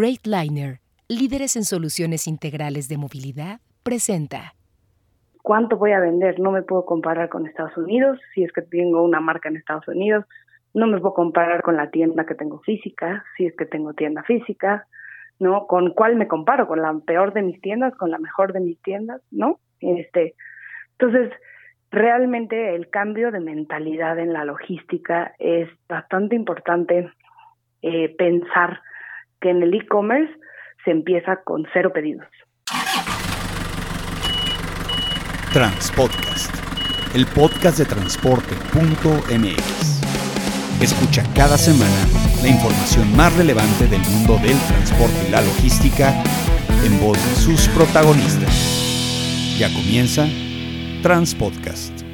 Freightliner, líderes en soluciones integrales de movilidad, presenta. ¿Cuánto voy a vender? No me puedo comparar con Estados Unidos, si es que tengo una marca en Estados Unidos. No me puedo comparar con la tienda que tengo física, si es que tengo tienda física, ¿no? ¿Con cuál me comparo? ¿Con la peor de mis tiendas? ¿Con la mejor de mis tiendas? ¿No? Este, entonces, realmente el cambio de mentalidad en la logística es bastante importante eh, pensar que en el e-commerce se empieza con cero pedidos. Transpodcast, el podcast de transporte.mx. Escucha cada semana la información más relevante del mundo del transporte y la logística en voz de sus protagonistas. Ya comienza Transpodcast.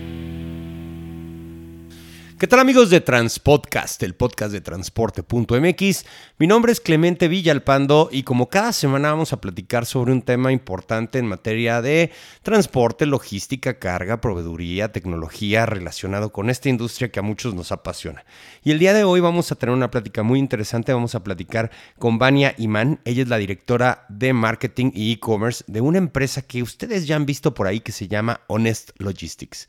¿Qué tal amigos de Transpodcast, el podcast de transporte.mx? Mi nombre es Clemente Villalpando y como cada semana vamos a platicar sobre un tema importante en materia de transporte, logística, carga, proveeduría, tecnología relacionado con esta industria que a muchos nos apasiona. Y el día de hoy vamos a tener una plática muy interesante, vamos a platicar con Vania Imán, ella es la directora de marketing y e-commerce de una empresa que ustedes ya han visto por ahí que se llama Honest Logistics.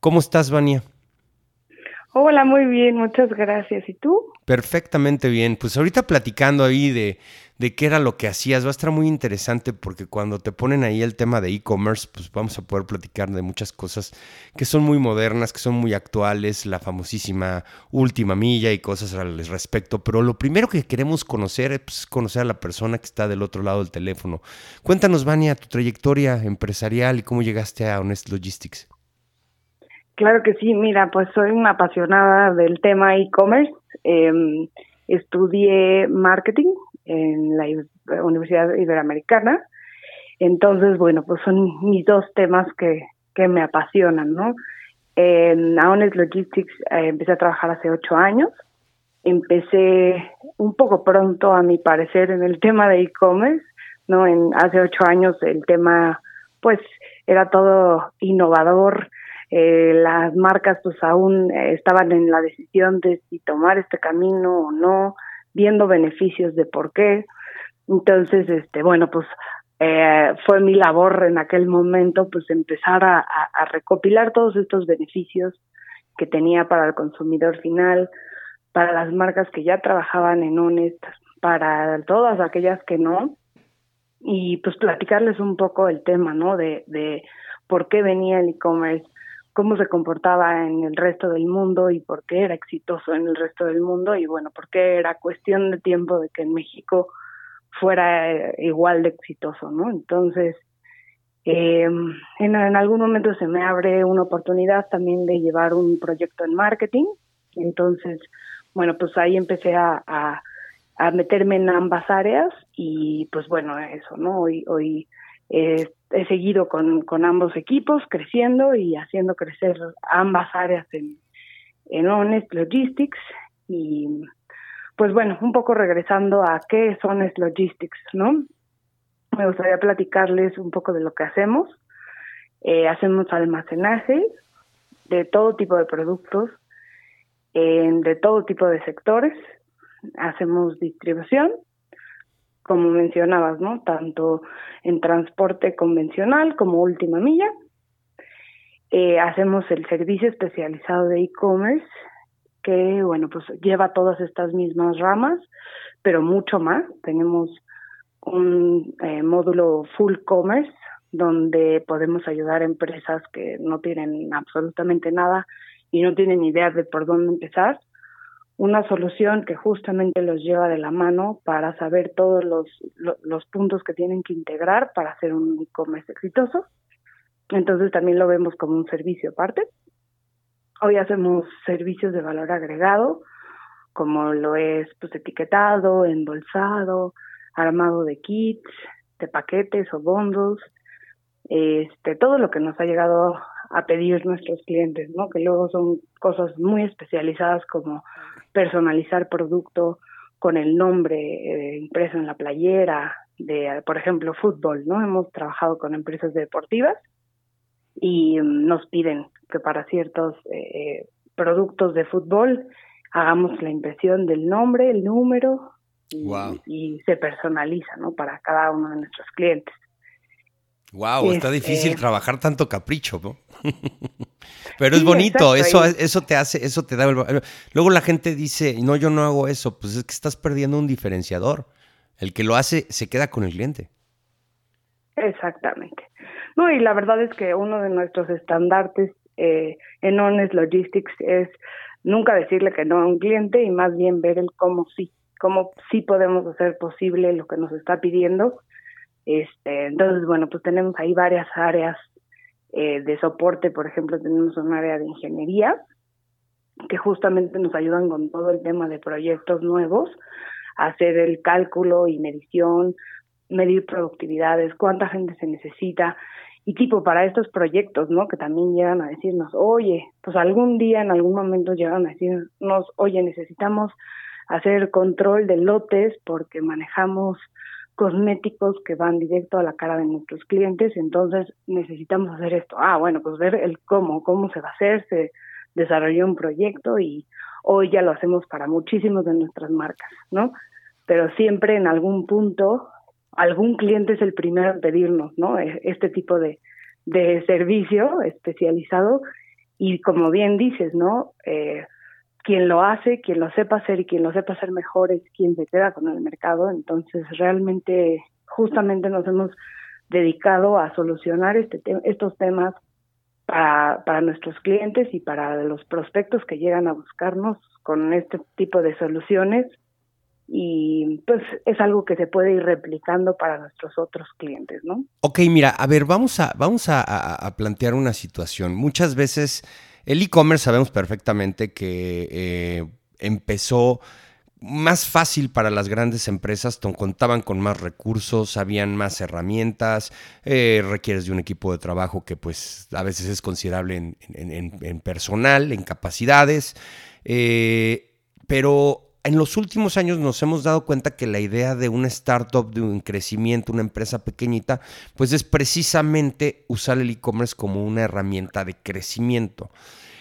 ¿Cómo estás, Vania? Hola, muy bien, muchas gracias. ¿Y tú? Perfectamente bien. Pues ahorita platicando ahí de, de qué era lo que hacías, va a estar muy interesante porque cuando te ponen ahí el tema de e-commerce, pues vamos a poder platicar de muchas cosas que son muy modernas, que son muy actuales, la famosísima última milla y cosas al respecto. Pero lo primero que queremos conocer es pues, conocer a la persona que está del otro lado del teléfono. Cuéntanos, Vania, tu trayectoria empresarial y cómo llegaste a Honest Logistics. Claro que sí, mira, pues soy una apasionada del tema e-commerce. Em, estudié marketing en la Universidad Iberoamericana. Entonces, bueno, pues son mis dos temas que, que me apasionan, ¿no? En Honest Logistics eh, empecé a trabajar hace ocho años. Empecé un poco pronto, a mi parecer, en el tema de e-commerce, ¿no? En hace ocho años el tema, pues, era todo innovador, eh, las marcas pues aún eh, estaban en la decisión de si tomar este camino o no, viendo beneficios de por qué. Entonces, este, bueno, pues eh, fue mi labor en aquel momento pues empezar a, recopilar todos estos beneficios que tenía para el consumidor final, para las marcas que ya trabajaban en Honest, para todas aquellas que no, y pues platicarles un poco el tema, ¿no? De, de por qué venía el e-commerce, cómo se comportaba en el resto del mundo y por qué era exitoso en el resto del mundo y bueno, por qué era cuestión de tiempo de que en México fuera eh, igual de exitoso, ¿no? Entonces, eh, en, algún momento se me abre una oportunidad también de llevar un proyecto en marketing, entonces, bueno, pues ahí empecé a, a, meterme en ambas áreas y pues bueno, eso, ¿no? Hoy, hoy eh, he seguido con, con ambos equipos creciendo y haciendo crecer ambas áreas en, en Honest Logistics y pues bueno, un poco regresando a qué es Honest Logistics, ¿no? Me gustaría platicarles un poco de lo que hacemos. Eh, hacemos almacenaje de todo tipo de productos, de todo tipo de sectores. Hacemos distribución como mencionabas, ¿no? Tanto en transporte convencional como última milla. Eh, hacemos el servicio especializado de e-commerce, que, bueno, pues lleva todas estas mismas ramas, pero mucho más. Tenemos un eh, módulo full commerce donde podemos ayudar a empresas que no tienen absolutamente nada y no tienen idea de por dónde empezar una solución que justamente los lleva de la mano para saber todos los, los puntos que tienen que integrar para hacer un e-commerce exitoso. Entonces también lo vemos como un servicio aparte. Hoy hacemos servicios de valor agregado, como lo es pues etiquetado, embolsado, armado de kits, de paquetes o bondos, este, todo lo que nos ha llegado a pedir nuestros clientes, ¿no? Que luego son cosas muy especializadas como personalizar producto con el nombre eh, impreso en la playera de, por ejemplo, fútbol, ¿no? Hemos trabajado con empresas deportivas y mm, nos piden que para ciertos eh, productos de fútbol hagamos la impresión del nombre, el número y, se personaliza, ¿no? Para cada uno de nuestros clientes. Wow, está este difícil trabajar tanto capricho, ¿no? Pero es bonito, eso, eso te hace, eso te da. Luego la gente dice, no, yo no hago eso, pues es que estás perdiendo un diferenciador. El que lo hace se queda con el cliente. Exactamente. No, y la verdad es que uno de nuestros estandartes eh, en Honest Logistics es nunca decirle que no a un cliente y más bien ver el cómo sí, cómo sí podemos hacer posible lo que nos está pidiendo. Este, entonces, bueno, pues tenemos ahí varias áreas eh, de soporte, por ejemplo, tenemos un área de ingeniería que justamente nos ayudan con todo el tema de proyectos nuevos, hacer el cálculo y medición, medir productividades, cuánta gente se necesita y tipo para estos proyectos, ¿no? Que también llegan a decirnos, oye, pues algún día, en algún momento llegan a decirnos, oye, necesitamos hacer control de lotes porque manejamos cosméticos que van directo a la cara de nuestros clientes, entonces necesitamos hacer esto. Ah, bueno, pues ver el cómo, cómo se va a hacer, se desarrolló un proyecto y hoy ya lo hacemos para muchísimos de nuestras marcas, ¿no? Pero siempre en algún punto algún cliente es el primero en pedirnos, ¿no? E, este tipo de, de servicio especializado y como bien dices, ¿no? Eh, quien lo hace, quien lo sepa hacer y quien lo sepa hacer mejor es quien se queda con el mercado. Entonces, realmente, justamente nos hemos dedicado a solucionar este estos temas para, para nuestros clientes y para los prospectos que llegan a buscarnos con este tipo de soluciones y pues es algo que se puede ir replicando para nuestros otros clientes, ¿no? Ok, mira, a ver, vamos a, vamos a, plantear una situación. Muchas veces el e-commerce sabemos perfectamente que eh, empezó más fácil para las grandes empresas, contaban con más recursos, habían más herramientas, eh, requieres de un equipo de trabajo que pues a veces es considerable en, en personal, en capacidades, eh, pero en los últimos años nos hemos dado cuenta que la idea de una startup, de un crecimiento, una empresa pequeñita, pues es precisamente usar el e-commerce como una herramienta de crecimiento.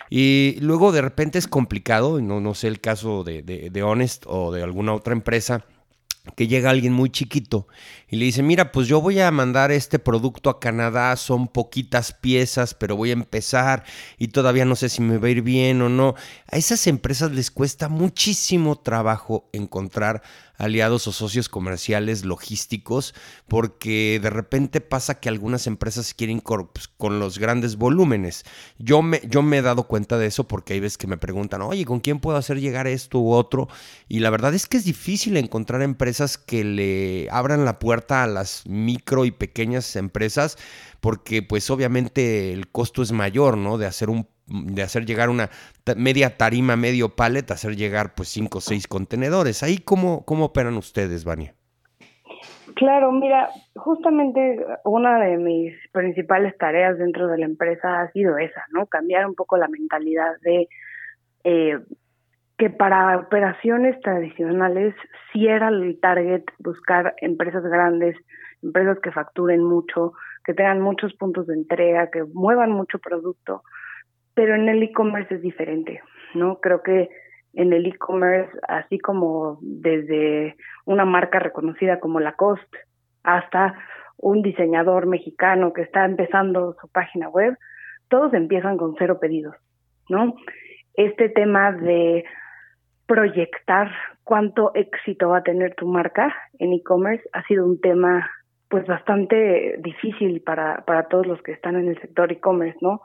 Y luego de repente es complicado, no, no sé el caso de, de Honest o de alguna otra empresa, que llega alguien muy chiquito y le dice, mira, pues yo voy a mandar este producto a Canadá, son poquitas piezas, pero voy a empezar y todavía no sé si me va a ir bien o no. A esas empresas les cuesta muchísimo trabajo encontrar aliados o socios comerciales logísticos, porque de repente pasa que algunas empresas quieren pues, con los grandes volúmenes. Yo me, yo me he dado cuenta de eso porque hay veces que me preguntan, oye, ¿con quién puedo hacer llegar esto u otro? Y la verdad es que es difícil encontrar empresas que le abran la puerta a las micro y pequeñas empresas, porque pues obviamente el costo es mayor, ¿no? De hacer un de hacer llegar una media tarima, medio pallet, hacer llegar pues cinco o seis contenedores. Ahí cómo, cómo operan ustedes, Vania. Claro, mira, justamente una de mis principales tareas dentro de la empresa ha sido esa, ¿no? Cambiar un poco la mentalidad de eh, que para operaciones tradicionales sí era el target buscar empresas grandes, empresas que facturen mucho, que tengan muchos puntos de entrega, que muevan mucho producto pero en el e-commerce es diferente, ¿no? Creo que en el e-commerce, así como desde una marca reconocida como Lacoste hasta un diseñador mexicano que está empezando su página web, todos empiezan con cero pedidos, ¿no? Este tema de proyectar cuánto éxito va a tener tu marca en e-commerce ha sido un tema pues bastante difícil para, para todos los que están en el sector e-commerce, ¿no?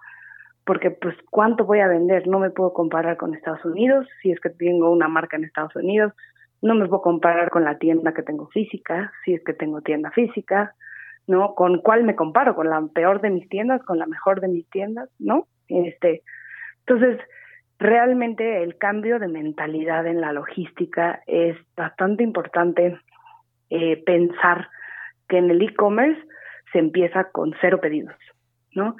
porque pues cuánto voy a vender, no me puedo comparar con Estados Unidos, si es que tengo una marca en Estados Unidos, no me puedo comparar con la tienda que tengo física, si es que tengo tienda física, ¿no? ¿Con cuál me comparo? ¿Con la peor de mis tiendas? ¿Con la mejor de mis tiendas? ¿No? Este, entonces, realmente el cambio de mentalidad en la logística es bastante importante eh, pensar que en el e-commerce se empieza con cero pedidos, ¿no?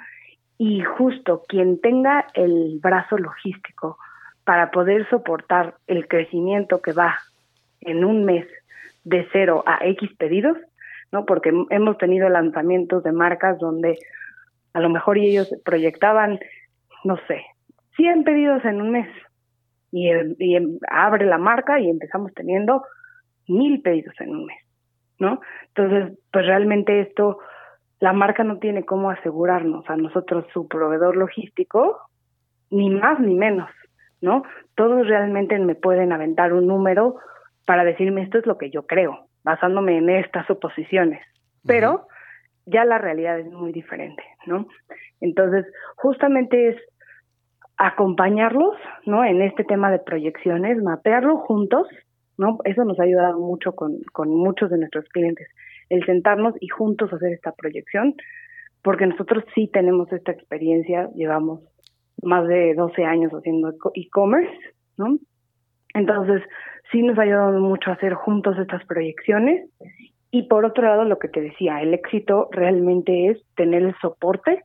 y justo quien tenga el brazo logístico para poder soportar el crecimiento que va en un mes de cero a X pedidos, ¿no? Porque hemos tenido lanzamientos de marcas donde a lo mejor ellos proyectaban, no sé, 100 pedidos en un mes y, y abre la marca y empezamos teniendo mil pedidos en un mes, ¿no? Entonces, pues realmente esto, la marca no tiene cómo asegurarnos a nosotros su proveedor logístico, ni más ni menos, ¿no? Todos realmente me pueden aventar un número para decirme esto es lo que yo creo, basándome en estas suposiciones, pero ya la realidad es muy diferente, ¿no? Entonces, justamente es acompañarlos, ¿no? En este tema de proyecciones, mapearlo juntos, ¿no? Eso nos ha ayudado mucho con, con muchos de nuestros clientes, el sentarnos y juntos hacer esta proyección, porque nosotros sí tenemos esta experiencia, llevamos más de 12 años haciendo e-commerce, ¿no? Entonces, sí nos ha ayudado mucho a hacer juntos estas proyecciones. Y por otro lado, lo que te decía, el éxito realmente es tener el soporte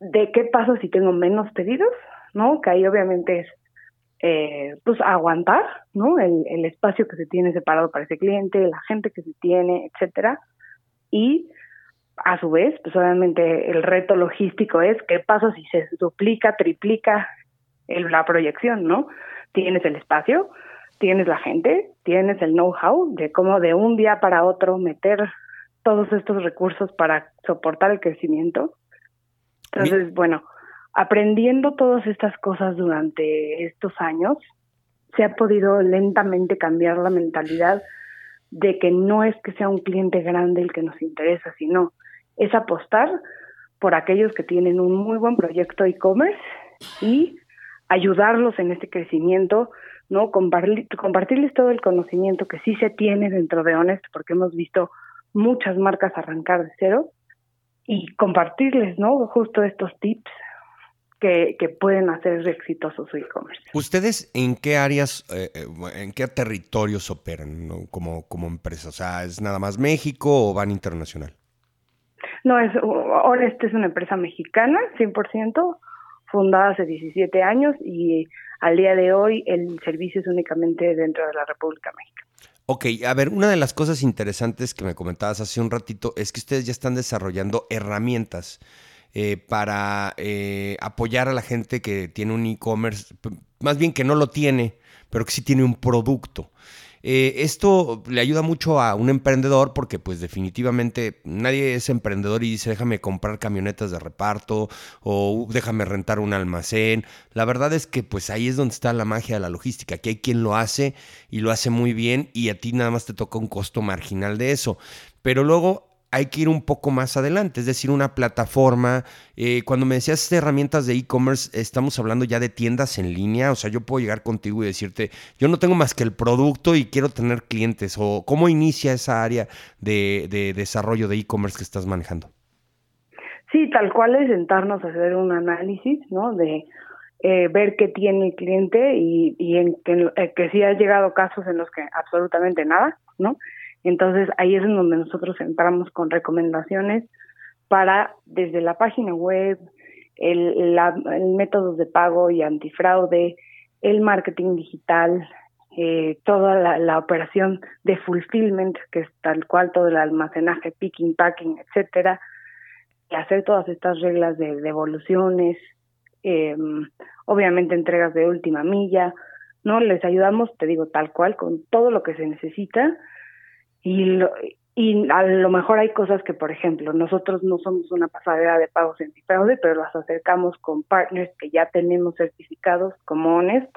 de qué pasa si tengo menos pedidos, ¿no? Que ahí obviamente es, eh, pues, aguantar, ¿no? El, el espacio que se tiene separado para ese cliente, la gente que se tiene, etcétera. Y a su vez, pues obviamente el reto logístico es qué pasa si se duplica, triplica el, la proyección, ¿no? Tienes el espacio, tienes la gente, tienes el know-how de cómo de un día para otro meter todos estos recursos para soportar el crecimiento. Entonces, bueno, aprendiendo todas estas cosas durante estos años, se ha podido lentamente cambiar la mentalidad de que no es que sea un cliente grande el que nos interesa, sino es apostar por aquellos que tienen un muy buen proyecto e-commerce y ayudarlos en este crecimiento, ¿no? compartirles todo el conocimiento que sí se tiene dentro de Honest, porque hemos visto muchas marcas arrancar de cero y compartirles, ¿no? Justo estos tips que, que pueden hacer exitosos su e-commerce. ¿Ustedes en qué áreas, eh, eh, en qué territorios operan como, como empresa? O sea, ¿es nada más México o van internacional? No, es, Honest es una empresa mexicana, 100%, fundada hace 17 años y al día de hoy el servicio es únicamente dentro de la República Mexicana. Ok, a ver, una de las cosas interesantes que me comentabas hace un ratito es que ustedes ya están desarrollando herramientas eh, para eh, apoyar a la gente que tiene un e-commerce, más bien que no lo tiene, pero que sí tiene un producto. Eh, esto le ayuda mucho a un emprendedor porque pues definitivamente nadie es emprendedor y dice déjame comprar camionetas de reparto o déjame rentar un almacén. La verdad es que pues ahí es donde está la magia de la logística, que hay quien lo hace y lo hace muy bien y a ti nada más te toca un costo marginal de eso. Pero luego hay que ir un poco más adelante, es decir, una plataforma. Eh, cuando me decías herramientas de e-commerce, estamos hablando ya de tiendas en línea, o sea, yo puedo llegar contigo y decirte, yo no tengo más que el producto y quiero tener clientes, o cómo inicia esa área de, desarrollo de e-commerce que estás manejando. Sí, tal cual es sentarnos a hacer un análisis, ¿no? De eh, ver qué tiene el cliente y, en que, eh, que sí ha llegado casos en los que absolutamente nada, ¿no? Entonces ahí es en donde nosotros entramos con recomendaciones para desde la página web, el, la, el método de pago y antifraude, el marketing digital, eh, toda la, operación de fulfillment, que es tal cual todo el almacenaje, picking, packing, etcétera, y hacer todas estas reglas de devoluciones, eh, obviamente entregas de última milla, ¿no? Les ayudamos, te digo, tal cual, con todo lo que se necesita y, lo, y a lo mejor hay cosas que, por ejemplo, nosotros no somos una pasadera de pagos en fraude, pero las acercamos con partners que ya tenemos certificados como Honest,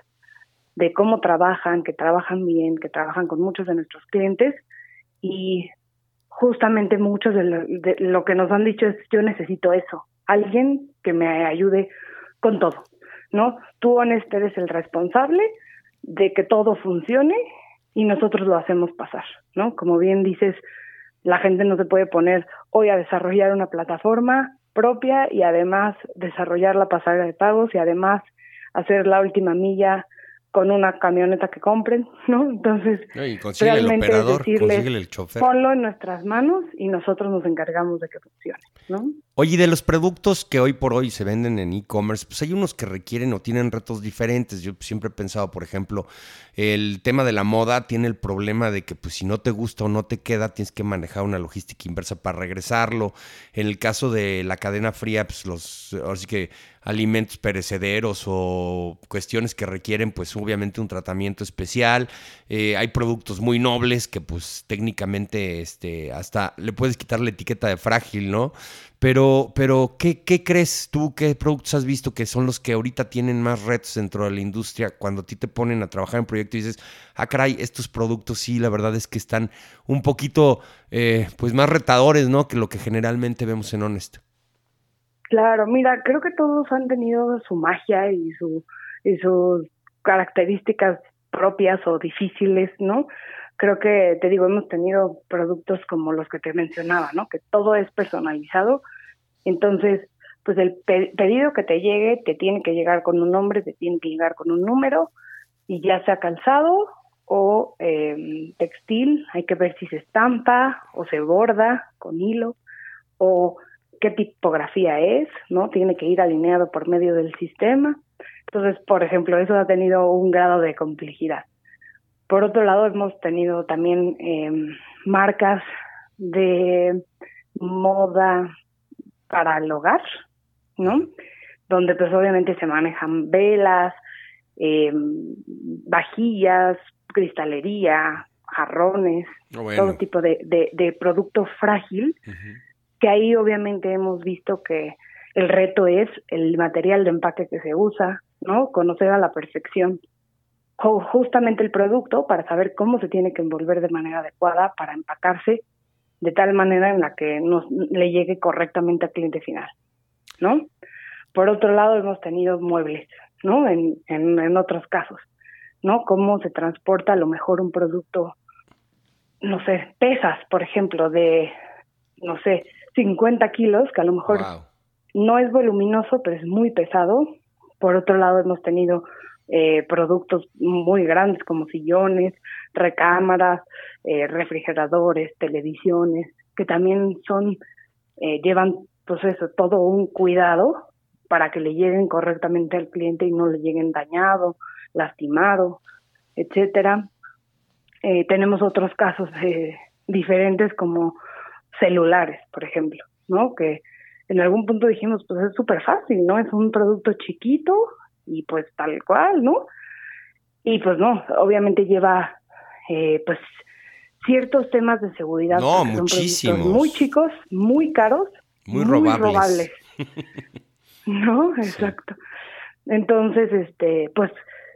de cómo trabajan, que trabajan bien, que trabajan con muchos de nuestros clientes y justamente muchos de lo, de lo que nos han dicho es yo necesito eso, alguien que me ayude con todo, ¿no? Tú, Honest, eres el responsable de que todo funcione y nosotros lo hacemos pasar, ¿no? Como bien dices, la gente no se puede poner hoy a desarrollar una plataforma propia y además desarrollar la pasarela de pagos y además hacer la última milla con una camioneta que compren, ¿no? Entonces, realmente el operador, decirles, el chofer. ponlo en nuestras manos y nosotros nos encargamos de que funcione. ¿no? Oye, de los productos que hoy por hoy se venden en e-commerce, pues hay unos que requieren o tienen retos diferentes. Yo siempre he pensado, por ejemplo, el tema de la moda tiene el problema de que pues si no te gusta o no te queda, tienes que manejar una logística inversa para regresarlo. En el caso de la cadena fría, pues los, ahora que alimentos perecederos o cuestiones que requieren pues obviamente un tratamiento especial. Eh, hay productos muy nobles que pues técnicamente este, hasta le puedes quitar la etiqueta de frágil, ¿no? Pero, pero ¿qué, ¿qué, crees tú? ¿Qué productos has visto que son los que ahorita tienen más retos dentro de la industria cuando a ti te ponen a trabajar en proyectos y dices, ah, caray, estos productos sí, la verdad es que están un poquito eh, pues más retadores, ¿no? Que lo que generalmente vemos en Honest. Claro, mira, creo que todos han tenido su magia y, su, y sus características propias o difíciles, ¿no? Creo que, te digo, hemos tenido productos como los que te mencionaba, ¿no? Que todo es personalizado. Entonces, pues el pedido que te llegue te tiene que llegar con un nombre, te tiene que llegar con un número, y ya sea calzado o eh, textil, hay que ver si se estampa o se borda con hilo, o qué tipografía es, ¿no? Tiene que ir alineado por medio del sistema. Entonces, por ejemplo, eso ha tenido un grado de complejidad. Por otro lado, hemos tenido también eh, marcas de moda para el hogar, ¿no? Donde pues obviamente se manejan velas, eh, vajillas, cristalería, jarrones, ah, todo tipo de, de, producto frágil, que ahí obviamente hemos visto que el reto es el material de empaque que se usa, ¿no? Conocer a la perfección justamente el producto para saber cómo se tiene que envolver de manera adecuada para empacarse de tal manera en la que nos le llegue correctamente al cliente final, ¿no? Por otro lado, hemos tenido muebles, ¿no? En, en, en otros casos, ¿no? Cómo se transporta a lo mejor un producto, no sé, pesas, por ejemplo, de, no sé, 50 kilos, que a lo mejor no es voluminoso, pero es muy pesado. Por otro lado, hemos tenido eh, productos muy grandes como sillones, recámaras, eh, refrigeradores, televisiones, que también son, eh, llevan pues todo un cuidado para que le lleguen correctamente al cliente y no le lleguen dañado, lastimado, etcétera. Eh, tenemos otros casos diferentes como celulares, por ejemplo, ¿no? Que en algún punto dijimos, pues es súper fácil, ¿no? Es un producto chiquito, y pues tal cual, ¿no? Y pues no, obviamente lleva eh, pues ciertos temas de seguridad. No, muchísimos. muy chicos, muy caros, muy, robables. no, exacto. Entonces, este, pues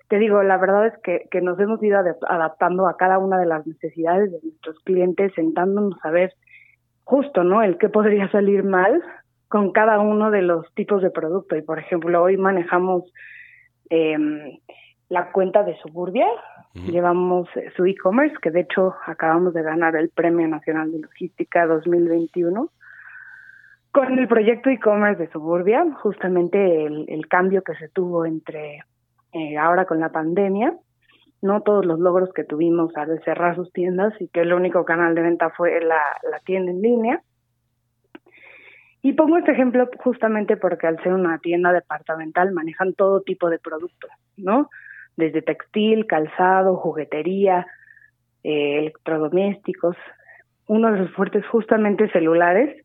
te digo, la verdad es que, que nos hemos ido adaptando a cada una de las necesidades de nuestros clientes, sentándonos a ver justo, ¿no? El qué podría salir mal con cada uno de los tipos de producto. Y por ejemplo, hoy manejamos eh, la cuenta de Suburbia, llevamos eh, su e-commerce, que de hecho acabamos de ganar el Premio Nacional de Logística 2021. Con el proyecto e-commerce de Suburbia, justamente el, cambio que se tuvo entre eh, ahora con la pandemia, no todos los logros que tuvimos al cerrar sus tiendas y que el único canal de venta fue la, la tienda en línea, y pongo este ejemplo justamente porque al ser una tienda departamental manejan todo tipo de productos, ¿no? Desde textil, calzado, juguetería, eh, electrodomésticos. Uno de sus fuertes justamente celulares.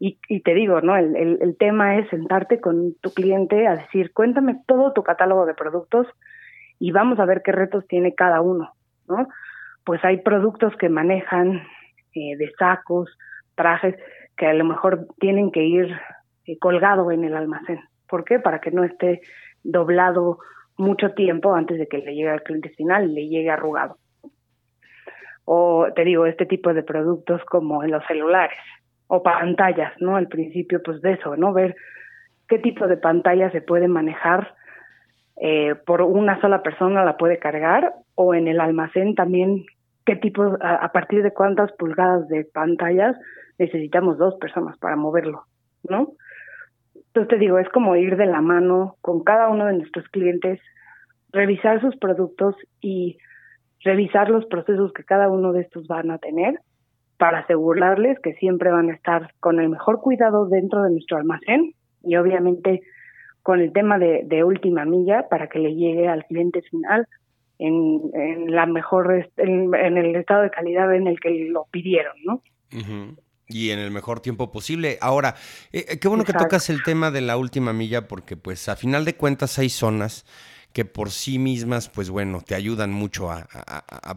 Y, te digo, ¿no? El tema es sentarte con tu cliente a decir, cuéntame todo tu catálogo de productos y vamos a ver qué retos tiene cada uno, ¿no? Pues hay productos que manejan eh, de sacos, trajes, que a lo mejor tienen que ir eh, colgado en el almacén. ¿Por qué? Para que no esté doblado mucho tiempo antes de que le llegue al cliente final y le llegue arrugado. O te digo, este tipo de productos como en los celulares o pantallas, ¿no? Al principio, pues de eso, ¿no? Ver qué tipo de pantalla se puede manejar eh, por una sola persona la puede cargar o en el almacén también qué tipo, a partir de cuántas pulgadas de pantallas necesitamos dos personas para moverlo, ¿no? Entonces te digo, es como ir de la mano con cada uno de nuestros clientes, revisar sus productos y revisar los procesos que cada uno de estos van a tener para asegurarles que siempre van a estar con el mejor cuidado dentro de nuestro almacén y obviamente con el tema de, de última milla para que le llegue al cliente final en, en la mejor en, el estado de calidad en el que lo pidieron, ¿no? Y en el mejor tiempo posible. Ahora, eh, eh, qué bueno que tocas el tema de la última milla, porque pues a final de cuentas hay zonas que por sí mismas, pues bueno, te ayudan mucho a,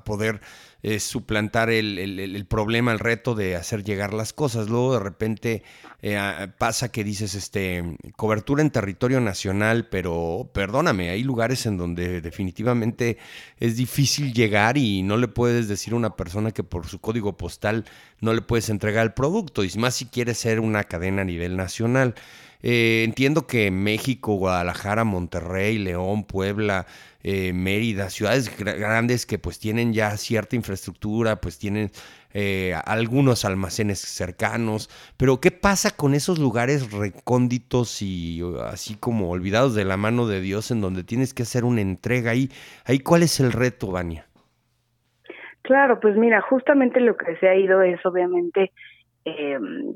poder eh, suplantar el, problema, el reto de hacer llegar las cosas. Luego de repente eh, pasa que dices, este, cobertura en territorio nacional, pero perdóname, hay lugares en donde definitivamente es difícil llegar y no le puedes decir a una persona que por su código postal no le puedes entregar el producto, y más si quieres ser una cadena a nivel nacional. Eh, entiendo que México, Guadalajara, Monterrey, León, Puebla, eh, Mérida, ciudades grandes que pues tienen ya cierta infraestructura, pues tienen eh, algunos almacenes cercanos, pero ¿qué pasa con esos lugares recónditos y así como olvidados de la mano de Dios en donde tienes que hacer una entrega ahí? Ahí cuál es el reto, Vania? Claro, pues mira, justamente lo que se ha ido es obviamente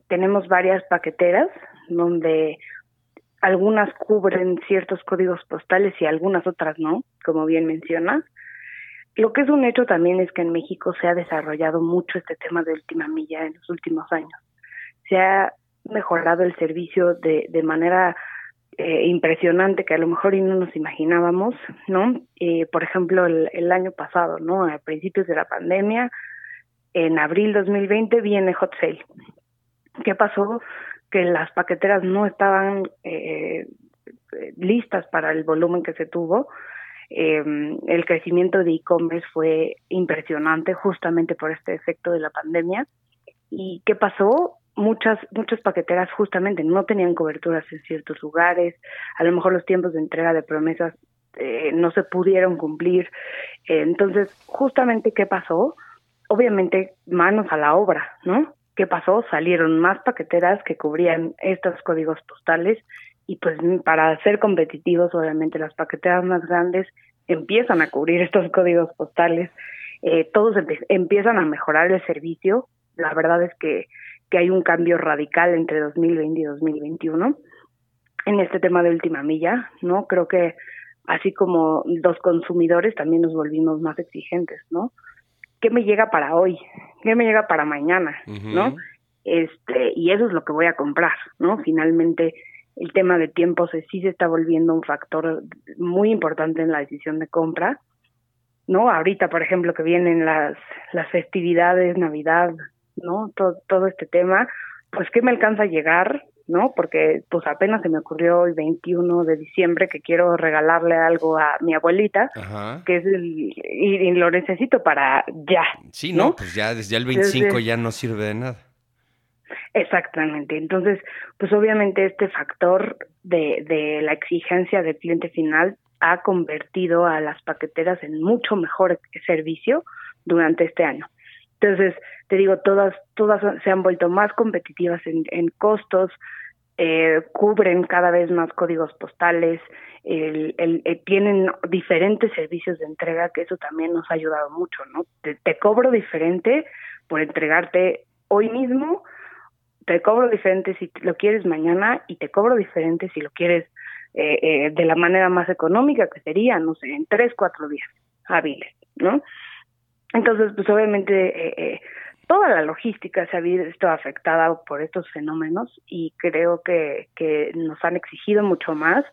tenemos varias paqueteras donde algunas cubren ciertos códigos postales y algunas otras no, como bien mencionas. Lo que es un hecho también es que en México se ha desarrollado mucho este tema de última milla en los últimos años. Se ha mejorado el servicio de, de manera eh, impresionante que a lo mejor y no nos imaginábamos, ¿no? Eh, por ejemplo, el, el año pasado, ¿no? A principios de la pandemia, en abril 2020 viene Hot Sale. ¿Qué pasó? Que las paqueteras no estaban eh, listas para el volumen que se tuvo. Eh, el crecimiento de e-commerce fue impresionante justamente por este efecto de la pandemia. ¿Y qué pasó? Muchas, muchas paqueteras justamente no tenían coberturas en ciertos lugares, a lo mejor los tiempos de entrega de promesas eh, no se pudieron cumplir. entonces, justamente, ¿qué pasó? Obviamente, manos a la obra, ¿no? ¿Qué pasó? Salieron más paqueteras que cubrían estos códigos postales y pues para ser competitivos, obviamente las paqueteras más grandes empiezan a cubrir estos códigos postales, eh, todos empiezan a mejorar el servicio. La verdad es que, que hay un cambio radical entre 2020 y 2021 en este tema de última milla, ¿no? Creo que así como los consumidores también nos volvimos más exigentes, ¿no? Qué me llega para hoy, qué me llega para mañana, ¿no? Este, y eso es lo que voy a comprar, ¿no? Finalmente, el tema de tiempo se, sí se está volviendo un factor muy importante en la decisión de compra, ¿no? Ahorita, por ejemplo, que vienen las, las festividades, Navidad, ¿no? Todo, todo este tema, pues, ¿qué me alcanza a llegar? ¿No? Porque pues apenas se me ocurrió el 21 de diciembre que quiero regalarle algo a mi abuelita, que es el, y, lo necesito para ya. Sí, no, pues ya desde el 25 ya no sirve de nada. Exactamente. Entonces, pues obviamente este factor de, de la exigencia del cliente final ha convertido a las paqueteras en mucho mejor servicio durante este año. Entonces, te digo, todas, todas se han vuelto más competitivas en, en costos, eh, cubren cada vez más códigos postales, el, el, eh, tienen diferentes servicios de entrega, que eso también nos ha ayudado mucho, ¿no? Te, te cobro diferente por entregarte hoy mismo, te cobro diferente si lo quieres mañana y te cobro diferente si lo quieres eh, eh, de la manera más económica, que sería, no sé, en tres, cuatro días hábiles, ¿no? Entonces, pues obviamente eh, eh, toda la logística se ha visto afectada por estos fenómenos y creo que, nos han exigido mucho más,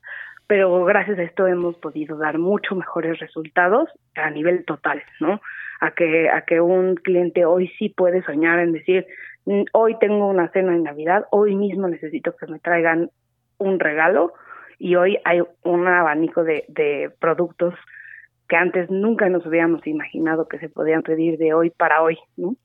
pero gracias a esto hemos podido dar mucho mejores resultados a nivel total, ¿no? A que, a que un cliente hoy sí puede soñar en decir, mm, hoy tengo una cena de Navidad, hoy mismo necesito que me traigan un regalo y hoy hay un abanico de productos que antes nunca nos habíamos imaginado que se podían pedir de hoy para hoy, ¿no?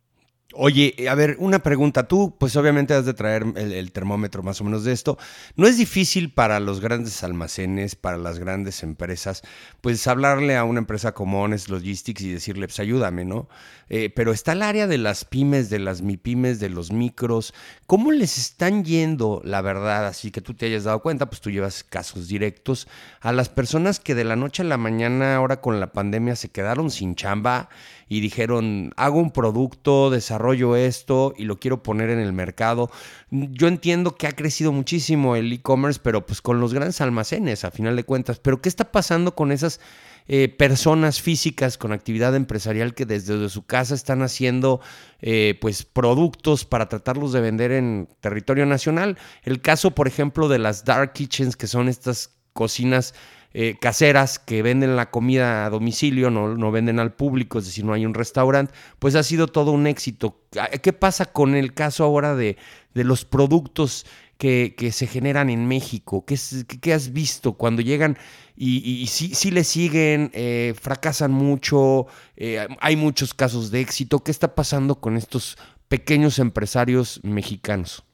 Oye, a ver, una pregunta. Tú, pues obviamente has de traer el, termómetro más o menos de esto. ¿No es difícil para los grandes almacenes, para las grandes empresas, pues hablarle a una empresa como Honest Logistics y decirle, pues ayúdame, ¿no? Eh, pero está el área de las pymes, de las mipymes, de los micros. ¿Cómo les están yendo, la verdad, así que tú te hayas dado cuenta, pues tú llevas casos directos, a las personas que de la noche a la mañana, ahora con la pandemia, se quedaron sin chamba? Y dijeron, hago un producto, desarrollo esto y lo quiero poner en el mercado. Yo entiendo que ha crecido muchísimo el e-commerce, pero pues con los grandes almacenes, a final de cuentas. Pero ¿qué está pasando con esas eh, personas físicas con actividad empresarial que desde, su casa están haciendo eh, pues productos para tratarlos de vender en territorio nacional. El caso, por ejemplo, de las dark kitchens, que son estas cocinas eh, caseras que venden la comida a domicilio, no, no venden al público, es decir, no hay un restaurante, pues ha sido todo un éxito. ¿Qué pasa con el caso ahora de, de los productos que, que, se generan en México? ¿Qué, qué has visto cuando llegan y, y, sí, le siguen, eh, fracasan mucho, eh, hay muchos casos de éxito. ¿Qué está pasando con estos pequeños empresarios mexicanos?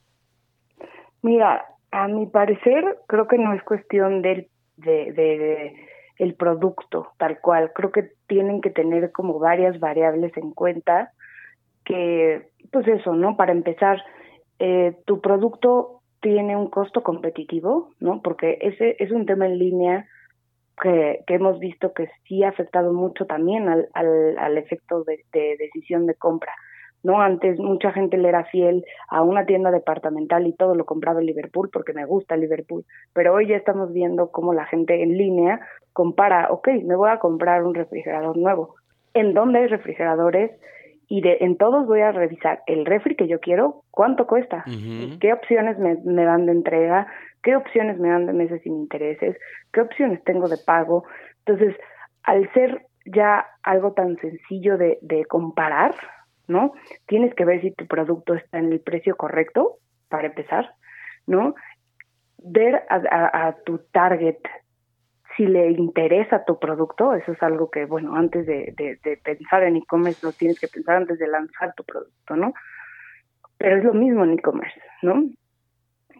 Mira, a mi parecer, creo que no es cuestión del de, de, el producto tal cual. Creo que tienen que tener como varias variables en cuenta que, pues eso, ¿no? Para empezar, eh, tu producto tiene un costo competitivo, ¿no? Porque ese es un tema en línea que, que hemos visto que sí ha afectado mucho también al, al, al efecto de, de, decisión de compra. ¿No? Antes mucha gente le era fiel a una tienda departamental y todo lo compraba en Liverpool porque me gusta Liverpool, pero hoy ya estamos viendo cómo la gente en línea compara, ok, me voy a comprar un refrigerador nuevo. ¿En dónde hay refrigeradores? Y de, en todos voy a revisar el refri que yo quiero, cuánto cuesta, qué opciones me, me dan de entrega, qué opciones me dan de meses sin intereses, qué opciones tengo de pago. Entonces, al ser ya algo tan sencillo de, de comparar, ¿no? Tienes que ver si tu producto está en el precio correcto, para empezar, ¿no? Ver a, tu target si le interesa tu producto, eso es algo que, bueno, antes de pensar en e-commerce lo tienes que pensar antes de lanzar tu producto, ¿no? Pero es lo mismo en e-commerce, ¿no?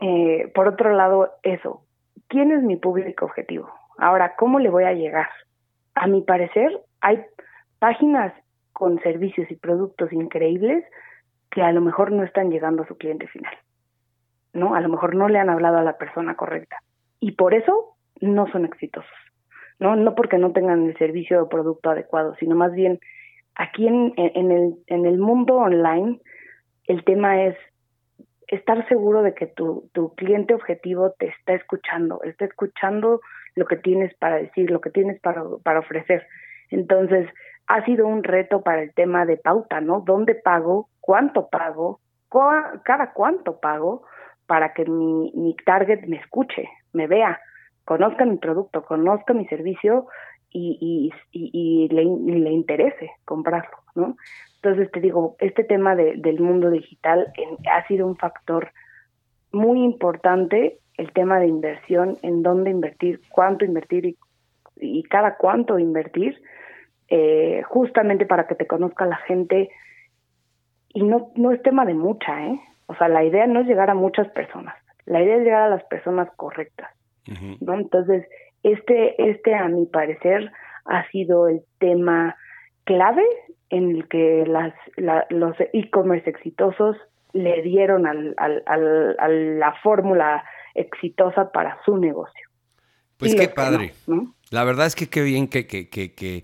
Eh, por otro lado, eso, ¿quién es mi público objetivo? Ahora, ¿cómo le voy a llegar? A mi parecer, hay páginas con servicios y productos increíbles que a lo mejor no están llegando a su cliente final. ¿No? A lo mejor no le han hablado a la persona correcta. Y por eso no son exitosos. No, no porque no tengan el servicio o producto adecuado, sino más bien aquí en, el, mundo online el tema es estar seguro de que tu, cliente objetivo te está escuchando, está escuchando lo que tienes para decir, lo que tienes para ofrecer. Entonces, ha sido un reto para el tema de pauta, ¿no? ¿Dónde pago? ¿Cuánto pago? ¿Cada cuánto pago? Para que mi, mi target me escuche, me vea, conozca mi producto, conozca mi servicio y, y, le, le interese comprarlo, ¿no? Entonces te digo, este tema de, del mundo digital ha sido un factor muy importante, el tema de inversión, en dónde invertir, cuánto invertir y, y cada cuánto invertir, eh, justamente para que te conozca la gente. Y no, no es tema de mucha, ¿eh? O sea, la idea no es llegar a muchas personas, la idea es llegar a las personas correctas, ¿no? Entonces, este, este a mi parecer ha sido el tema clave en el que las, los e-commerce exitosos le dieron al, al, al, a la fórmula exitosa para su negocio. Pues qué padre. La verdad es que qué bien que, que, que, que,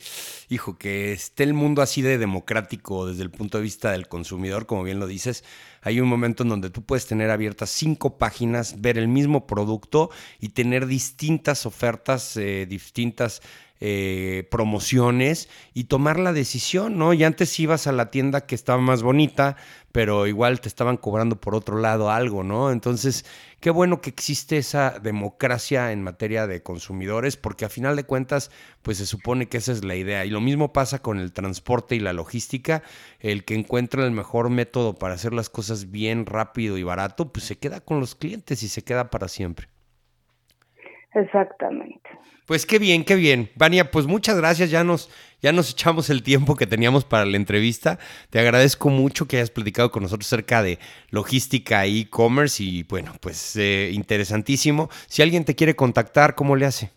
hijo, que esté el mundo así de democrático desde el punto de vista del consumidor, como bien lo dices. Hay un momento en donde tú puedes tener abiertas cinco páginas, ver el mismo producto y tener distintas ofertas, eh, distintas eh, promociones y tomar la decisión, ¿no? Y antes ibas a la tienda que estaba más bonita, pero igual te estaban cobrando por otro lado algo, ¿no? Entonces, qué bueno que existe esa democracia en materia de consumidores, porque a final de cuentas, pues se supone que esa es la idea. Y lo mismo pasa con el transporte y la logística. El que encuentra el mejor método para hacer las cosas bien, rápido y barato, pues se queda con los clientes y se queda para siempre. Exactamente. Pues qué bien, qué bien. Vania, pues muchas gracias. Ya nos, ya nos echamos el tiempo que teníamos para la entrevista. Te agradezco mucho que hayas platicado con nosotros acerca de logística e e-commerce y bueno, pues eh, interesantísimo. Si alguien te quiere contactar, ¿cómo le hace?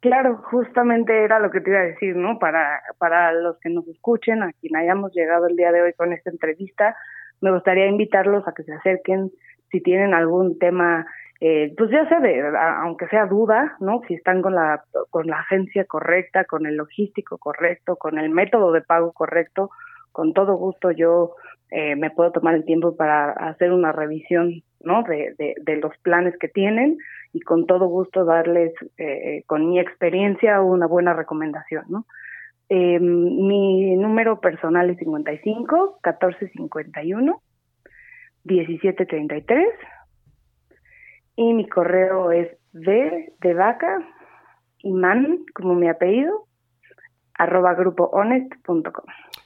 Claro, justamente era lo que te iba a decir, ¿no? Para, para los que nos escuchen, a quien hayamos llegado el día de hoy con esta entrevista, me gustaría invitarlos a que se acerquen si tienen algún tema eh, pues ya de, aunque sea duda, ¿no? Si están con la, con la agencia correcta, con el logístico correcto, con el método de pago correcto, con todo gusto yo eh, me puedo tomar el tiempo para hacer una revisión, ¿no? De, de, los planes que tienen y con todo gusto darles, eh, con mi experiencia, una buena recomendación, ¿no? Eh, mi número personal es 55 1451 1733 y mi correo es d de vaca man como mi apellido arroba grupohonest.com.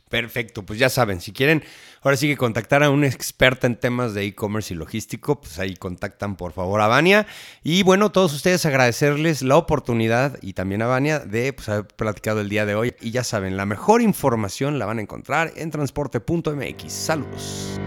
Perfecto, pues ya saben, si quieren, ahora sí que contactar a una experta en temas de e-commerce y logístico, pues ahí contactan por favor a Vania. Y bueno, todos ustedes agradecerles la oportunidad y también a Vania de pues, haber platicado el día de hoy. Y ya saben, la mejor información la van a encontrar en transporte.mx. Saludos.